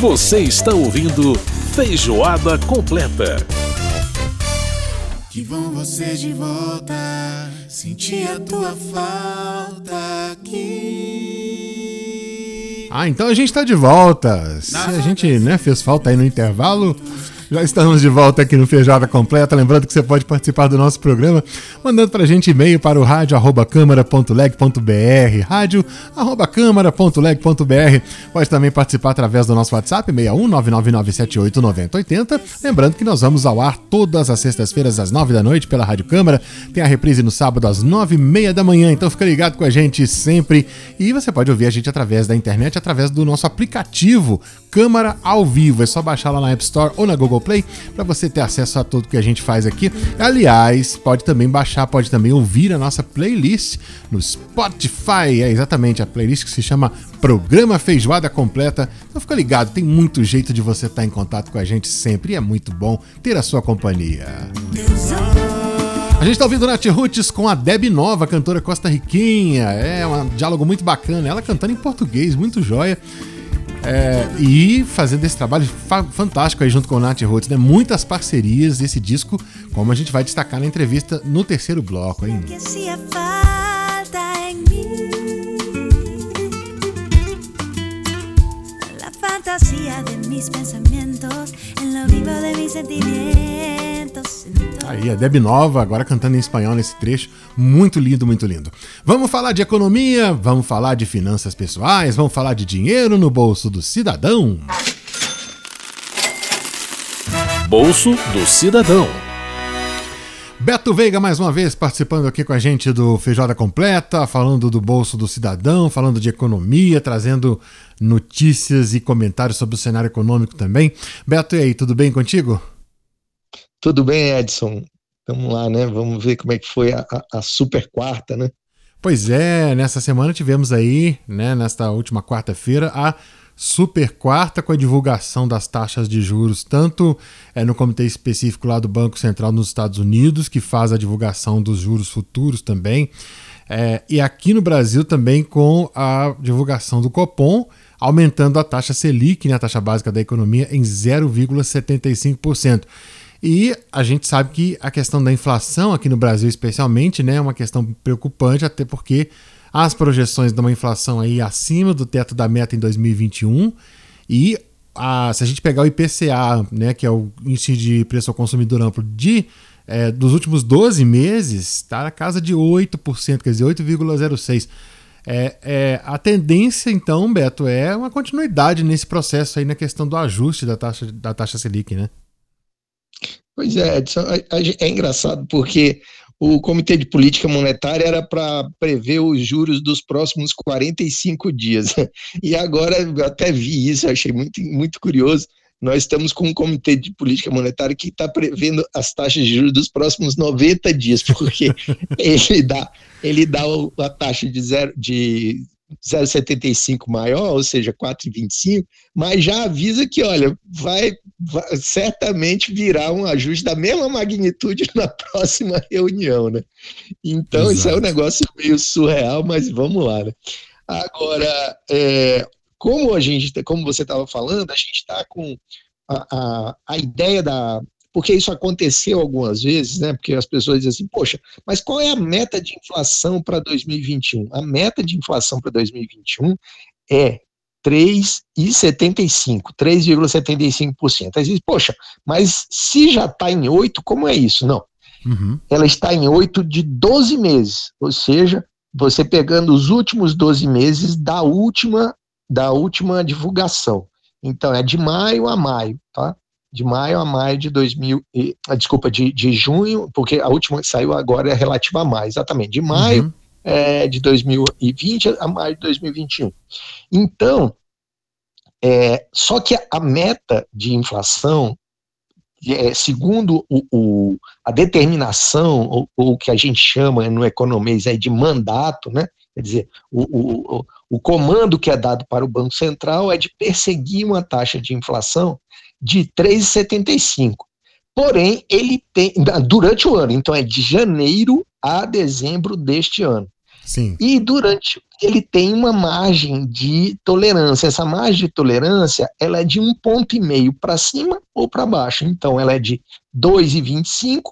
Você está ouvindo Feijoada Completa. Que bom você de volta, senti a tua falta aqui. Ah, então a gente tá de volta. Se a gente né, fez falta aí no intervalo, já estamos de volta aqui no Feijoada Completa. Lembrando que você pode participar do nosso programa mandando pra gente e-mail para o rádio.câmara.leg.br rádio.câmara.leg.br Pode também participar através do nosso WhatsApp 61999789080. Lembrando que nós vamos ao ar todas as sextas-feiras às nove da noite pela Rádio Câmara. Tem a reprise no sábado às nove e meia da manhã. Então fica ligado com a gente sempre. E você pode ouvir a gente através da internet, através do nosso aplicativo Câmara ao Vivo. É só baixar lá na App Store ou na Google Play para você ter acesso a tudo que a gente faz aqui. Aliás, pode também baixar, pode também ouvir a nossa playlist no Spotify. É exatamente a playlist que se chama Programa Feijoada Completa. Então fica ligado, tem muito jeito de você estar em contato com a gente sempre e é muito bom ter a sua companhia. A gente está ouvindo Nath Roots com a Deb Nova, cantora costarriquinha. É um diálogo muito bacana. Ela cantando em português, muito joia. É, e fazendo esse trabalho fa fantástico aí junto com o Nath Roots, né? Muitas parcerias desse disco, como a gente vai destacar na entrevista no terceiro bloco, hein? Fantasía de mis pensamientos, en lo vivo de mis sentimientos. Aí, a Deb Nova, agora cantando em espanhol nesse trecho. Muito lindo, muito lindo. Vamos falar de economia, vamos falar de finanças pessoais, vamos falar de dinheiro no bolso do cidadão. Bolso do Cidadão. Beto Veiga, mais uma vez, participando aqui com a gente do Feijoada Completa, falando do bolso do cidadão, falando de economia, trazendo notícias e comentários sobre o cenário econômico também. Beto, e aí, tudo bem contigo? Tudo bem, Edson. Vamos lá, né? Vamos ver como é que foi a, a, super quarta, né? Pois é, nessa semana tivemos aí, né, nesta última quarta-feira, a super quarta com a divulgação das taxas de juros, tanto é, no comitê específico lá do Banco Central nos Estados Unidos, que faz a divulgação dos juros futuros também, é, e aqui no Brasil também com a divulgação do Copom, aumentando a taxa Selic, né, a taxa básica da economia, em 0,75%. E a gente sabe que a questão da inflação aqui no Brasil, especialmente, né, é uma questão preocupante, até porque as projeções de uma inflação aí acima do teto da meta em 2021 e a, se a gente pegar o IPCA, né, que é o índice de preço ao consumidor amplo de é, dos últimos 12 meses, está na casa de 8%, quer dizer, 8,06%. É, é, a tendência, então, Beto, é uma continuidade nesse processo aí na questão do ajuste da taxa, da taxa Selic, né? Pois é, Edson, é engraçado porque o Comitê de Política Monetária era para prever os juros dos próximos 45 dias. E agora, eu até vi isso, achei muito, muito curioso. Nós estamos com um Comitê de Política Monetária que está prevendo as taxas de juros dos próximos 90 dias, porque ele dá, ele dá a taxa de, zero, de 0,75 maior, ou seja, 4,25, mas já avisa que, olha, vai, vai, certamente virar um ajuste da mesma magnitude na próxima reunião, né? Então, Exato. isso é um negócio meio surreal, mas vamos lá, né? Agora, é, como a gente, como você estava falando, a gente está com a, a, a ideia da, porque isso aconteceu algumas vezes, né? Porque as pessoas dizem assim, poxa, mas qual é a meta de inflação para 2021? A meta de inflação para 2021 é 3,75%, 3,75%. Aí diz, poxa, mas se já está em 8, como é isso? Não. Uhum. Ela está em 8 de 12 meses, ou seja, você pegando os últimos 12 meses da última da última divulgação. Então é de maio a maio, tá? De maio a maio de 2000, e, ah, desculpa, de, de junho, porque a última que saiu agora é relativa a maio, exatamente, de maio uhum. é, de 2020 a maio de 2021. Então, é, só que a meta de inflação, é, segundo o, o, a determinação, ou o que a gente chama no economês é de mandato, né? quer dizer, o, o, o comando que é dado para o Banco Central é de perseguir uma taxa de inflação de 3,75. Porém, ele tem durante o ano, então é de janeiro a dezembro deste ano. Sim. E durante ele tem uma margem de tolerância. Essa margem de tolerância ela é de um ponto e meio para cima ou para baixo. Então ela é de 2,25,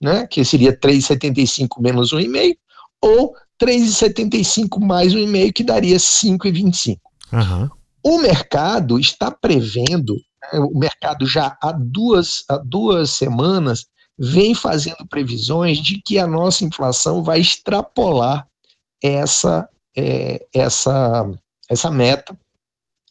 né, que seria 3,75 menos 1,5, ou 3,75 mais 1,5, que daria 5,25. Aham. O mercado está prevendo, o mercado já há duas, há duas semanas vem fazendo previsões de que a nossa inflação vai extrapolar essa, é, essa, essa meta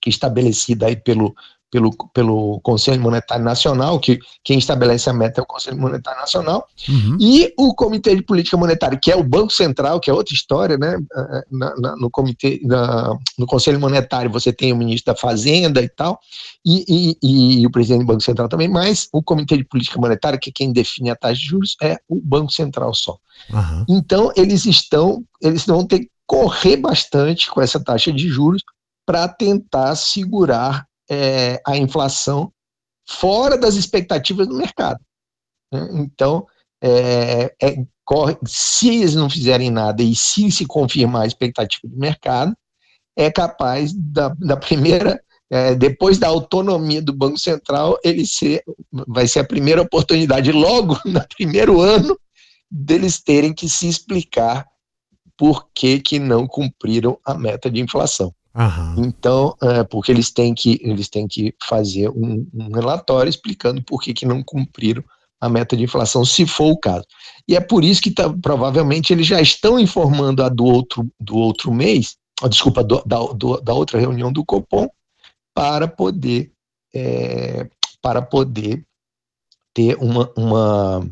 que estabelecida aí pelo, pelo, pelo Conselho Monetário Nacional, que quem estabelece a meta é o Conselho Monetário Nacional, Uhum. e o Comitê de Política Monetária, que é o Banco Central, que é outra história, né? Na- na- no, comitê, na- no Conselho Monetário você tem o ministro da Fazenda e tal, e, e- e o presidente do Banco Central também, mas o Comitê de Política Monetária, que é quem define a taxa de juros, é o Banco Central só. Aham. Então, eles estão, eles vão ter que correr bastante com essa taxa de juros para tentar segurar eh, a inflação fora das expectativas do mercado. né? Então, eh, é, corre, se eles não fizerem nada e se se confirmar a expectativa do mercado, é capaz da, da primeira, eh, depois da autonomia do Banco Central, ele ser, vai ser a primeira oportunidade, logo no primeiro ano, deles terem que se explicar por que, que não cumpriram a meta de inflação. Aham. Então, é, porque eles têm que, eles têm que fazer um, um relatório explicando por que, que não cumpriram a meta de inflação, se for o caso. E é por isso que tá- provavelmente eles já estão informando a do outro, do outro mês, ah, desculpa, do- da, do- da outra reunião do Copom, para poder, é, para poder ter uma, uma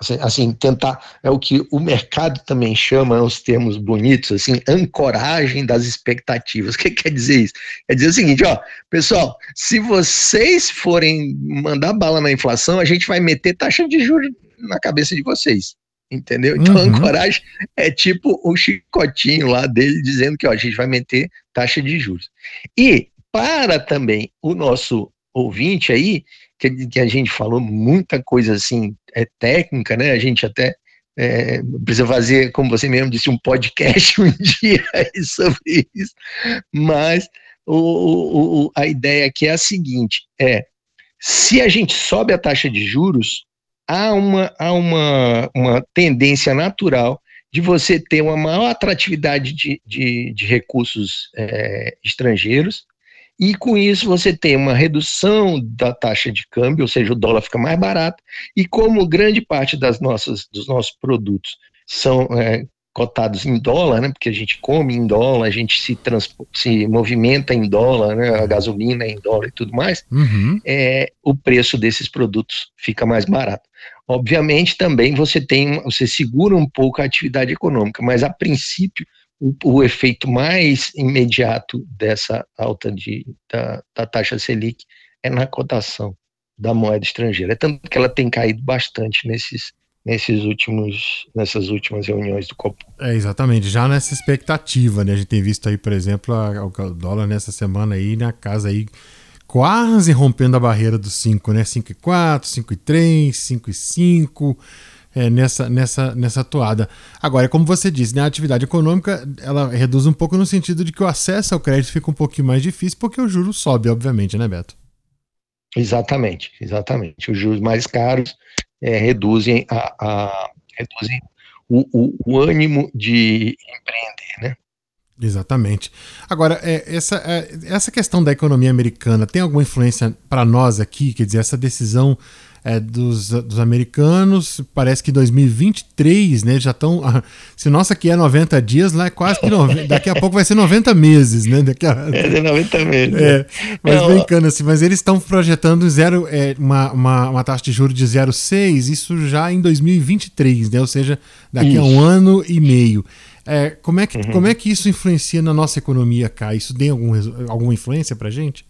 assim, assim, tentar, é o que o mercado também chama, os termos bonitos, assim, ancoragem das expectativas. O que quer dizer isso? Quer dizer o seguinte, ó, pessoal, se vocês forem mandar bala na inflação, a gente vai meter taxa de juros na cabeça de vocês. Entendeu? Então, Uhum. ancoragem é tipo o chicotinho lá dele dizendo que ó, a gente vai meter taxa de juros. E para também o nosso ouvinte aí, que, que a gente falou muita coisa assim, é técnica, né? A gente até é, precisa fazer, como você mesmo disse, um podcast um dia sobre isso. Mas o, o- o- a ideia aqui é a seguinte: é se a gente sobe a taxa de juros, há uma, há uma, uma tendência natural de você ter uma maior atratividade de, de, de recursos é, estrangeiros, e com isso você tem uma redução da taxa de câmbio, ou seja, o dólar fica mais barato, e como grande parte das nossas, dos nossos produtos são é, cotados em dólar, né, porque a gente come em dólar, a gente se, se movimenta em dólar, né, a gasolina é em dólar e tudo mais, Uhum. é, o preço desses produtos fica mais barato. Obviamente, também você tem, você segura um pouco a atividade econômica, mas a princípio o, efeito mais imediato dessa alta de, da, da taxa Selic é na cotação da moeda estrangeira. É tanto que ela tem caído bastante nesses, nesses últimos, nessas últimas reuniões do Copom. É, exatamente. Já nessa expectativa, né? A gente tem visto aí, por exemplo, o dólar nessa semana aí na casa aí quase rompendo a barreira dos 5, né? 5,4, 5,3, 5,5, é, nessa, nessa, nessa toada. Agora, como você disse, né? A atividade econômica, ela reduz um pouco no sentido de que o acesso ao crédito fica um pouquinho mais difícil porque o juro sobe, obviamente, né, Beto? Exatamente, exatamente. Os juros mais caros é, reduzem, a, a- reduzem o, o- o ânimo de empreender, né? Exatamente. Agora, é, essa, é, essa questão da economia americana tem alguma influência para nós aqui? Quer dizer, essa decisão é, dos, dos americanos, parece que 2023, né? Já estão. Se nossa aqui é 90 dias, lá é quase que. nove- daqui a pouco vai ser 90 meses, né? Daqui a, É de 90 meses. é, mas Não, brincando assim, mas eles estão projetando zero, é, uma, uma, uma taxa de juros de 0,6, isso já em 2023, né? Ou seja, daqui a um Isso. ano e meio. É, como, é que, Uhum. como é que isso influencia na nossa economia cá? Isso tem algum, alguma influência pra gente?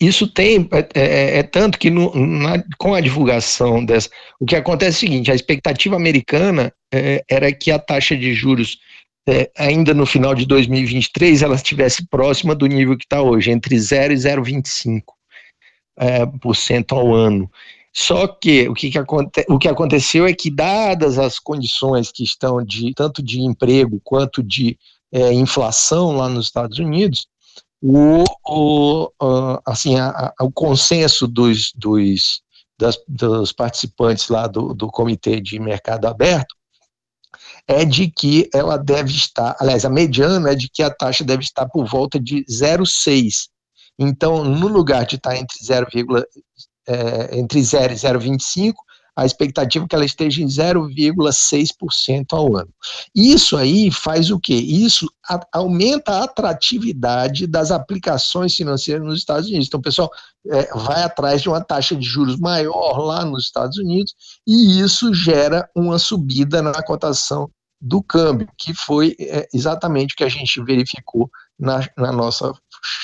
Isso tem, é, é- é tanto que no- na- com a divulgação dessa. O que acontece é o seguinte: a expectativa americana é, era que a taxa de juros, é, ainda no final de 2023, ela estivesse próxima do nível que está hoje, entre 0 e 0,25% é, por cento ao ano. Só que o que, que, aconte, o que aconteceu é que, dadas as condições que estão de tanto de emprego quanto de é, inflação lá nos Estados Unidos, o, o, uh, assim, a, a, o consenso dos, dos, das, dos participantes lá do, do Comitê de Mercado Aberto é de que ela deve estar, aliás, a mediana é de que a taxa deve estar por volta de 0,6. Então, no lugar de estar entre 0, é, entre 0 e 0,25, a expectativa é que ela esteja em 0,6% ao ano. Isso aí faz o quê? Isso a, aumenta a atratividade das aplicações financeiras nos Estados Unidos. Então, pessoal é, vai atrás de uma taxa de juros maior lá nos Estados Unidos e isso gera uma subida na cotação do câmbio, que foi é, exatamente o que a gente verificou na, na nossa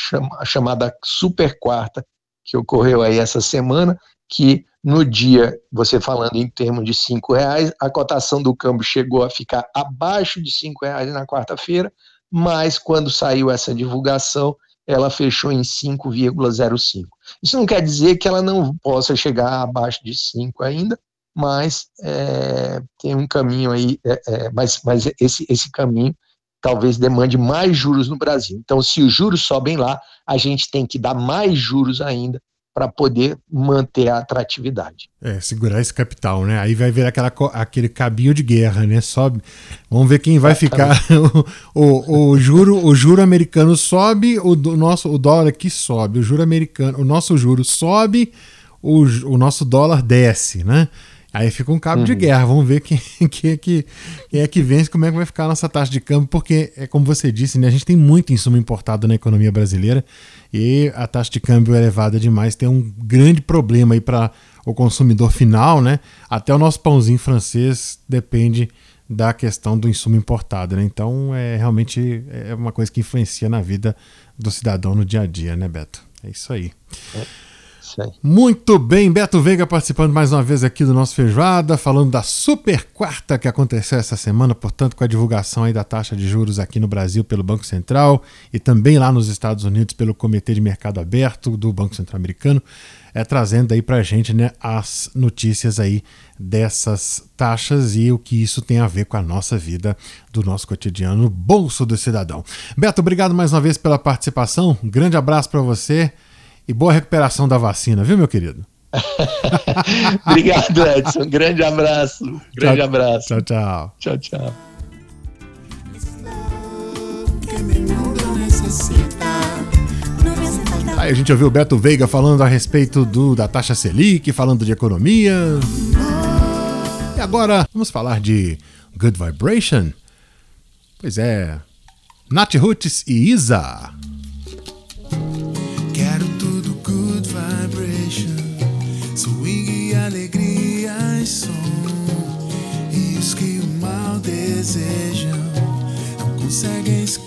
chama, chamada super quarta, que ocorreu aí essa semana, que no dia, você falando em termos de cinco reais, a cotação do câmbio chegou a ficar abaixo de cinco reais na quarta-feira, mas quando saiu essa divulgação, ela fechou em 5,05. Isso não quer dizer que ela não possa chegar abaixo de 5 ainda, mas é, tem um caminho aí, é, é, mas, mas esse, esse caminho talvez demande mais juros no Brasil. Então, se os juros sobem lá, a gente tem que dar mais juros ainda para poder manter a atratividade. É, segurar esse capital, né? Aí vai ver aquela, aquele cabinho de guerra, né? Sobe. Vamos ver quem vai ficar. o, o, o, juro, o juro americano sobe, o, do, nosso, o dólar aqui sobe. O juro americano, o nosso juro sobe, o, o nosso dólar desce, né? Aí fica um cabo uhum. de guerra. Vamos ver quem, quem, é que, quem é que vence, como é que vai ficar a nossa taxa de câmbio, porque, é como você disse, né, a gente tem muito insumo importado na economia brasileira e a taxa de câmbio elevada demais tem um grande problema aí para o consumidor final, né? Até o nosso pãozinho francês depende da questão do insumo importado, né? Então é realmente é uma coisa que influencia na vida do cidadão no dia a dia, né, Beto? É isso aí. É. Muito bem, Beto Veiga participando mais uma vez aqui do nosso Feijoada, falando da super quarta que aconteceu essa semana, portanto, com a divulgação aí da taxa de juros aqui no Brasil pelo Banco Central e também lá nos Estados Unidos pelo Comitê de Mercado Aberto do Banco Central Americano, é, trazendo aí pra gente né, as notícias aí dessas taxas e o que isso tem a ver com a nossa vida, do nosso cotidiano, no bolso do cidadão. Beto, obrigado mais uma vez pela participação, um grande abraço para você. E boa recuperação da vacina, viu, meu querido? Obrigado, Edson. Grande abraço. Grande tchau, abraço. Tchau, tchau. Tchau, tchau. Aí a gente ouviu o Beto Veiga falando a respeito do, da taxa Selic, falando de economia. E agora vamos falar de Good Vibration. Pois é, Nath Roots e Isa. Desejam não conseguem se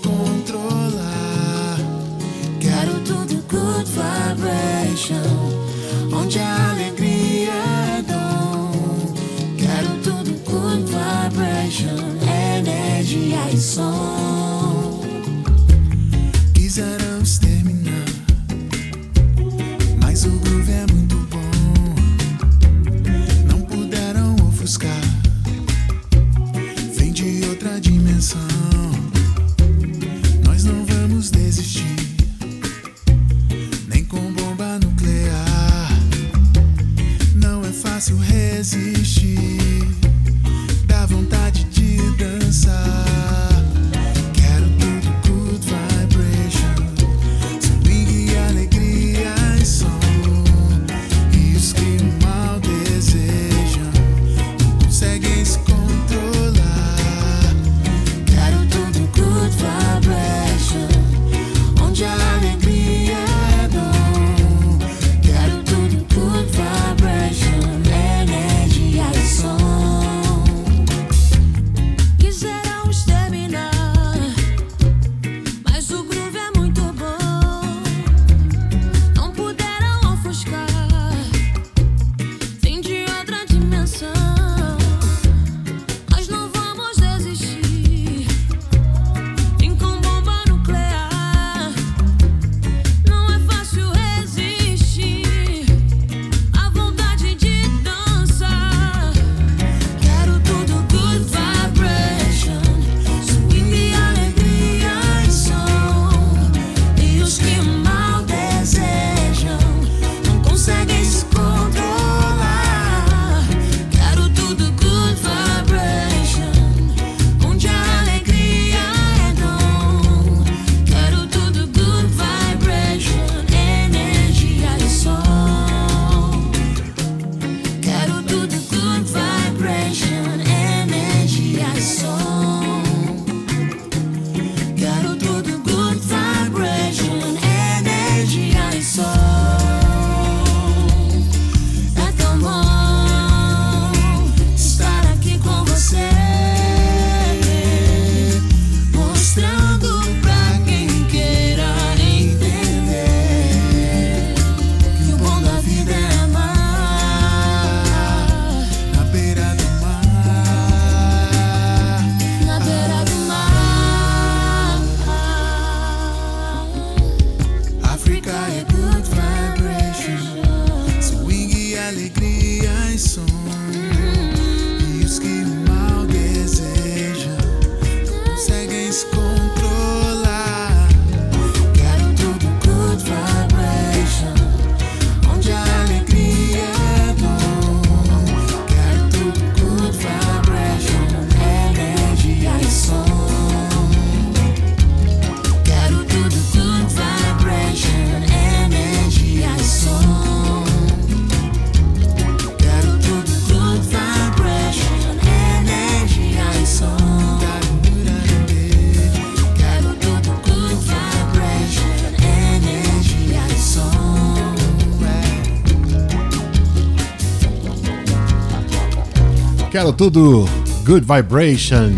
tudo Good Vibration,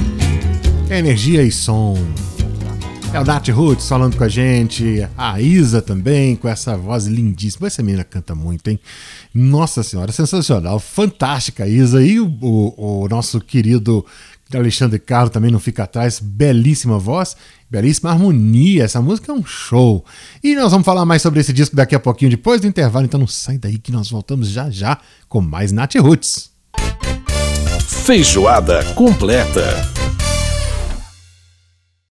energia e som. É o Nat Roots falando com a gente, a Isa também, com essa voz lindíssima. Essa menina canta muito, hein? Nossa Senhora, sensacional, fantástica, Isa. E o, o, o nosso querido Alexandre Carlos também não fica atrás, belíssima voz, belíssima harmonia. Essa música é um show. E nós vamos falar mais sobre esse disco daqui a pouquinho, depois do intervalo. Então não sai daí que nós voltamos já já com mais Nat Roots. Feijoada completa.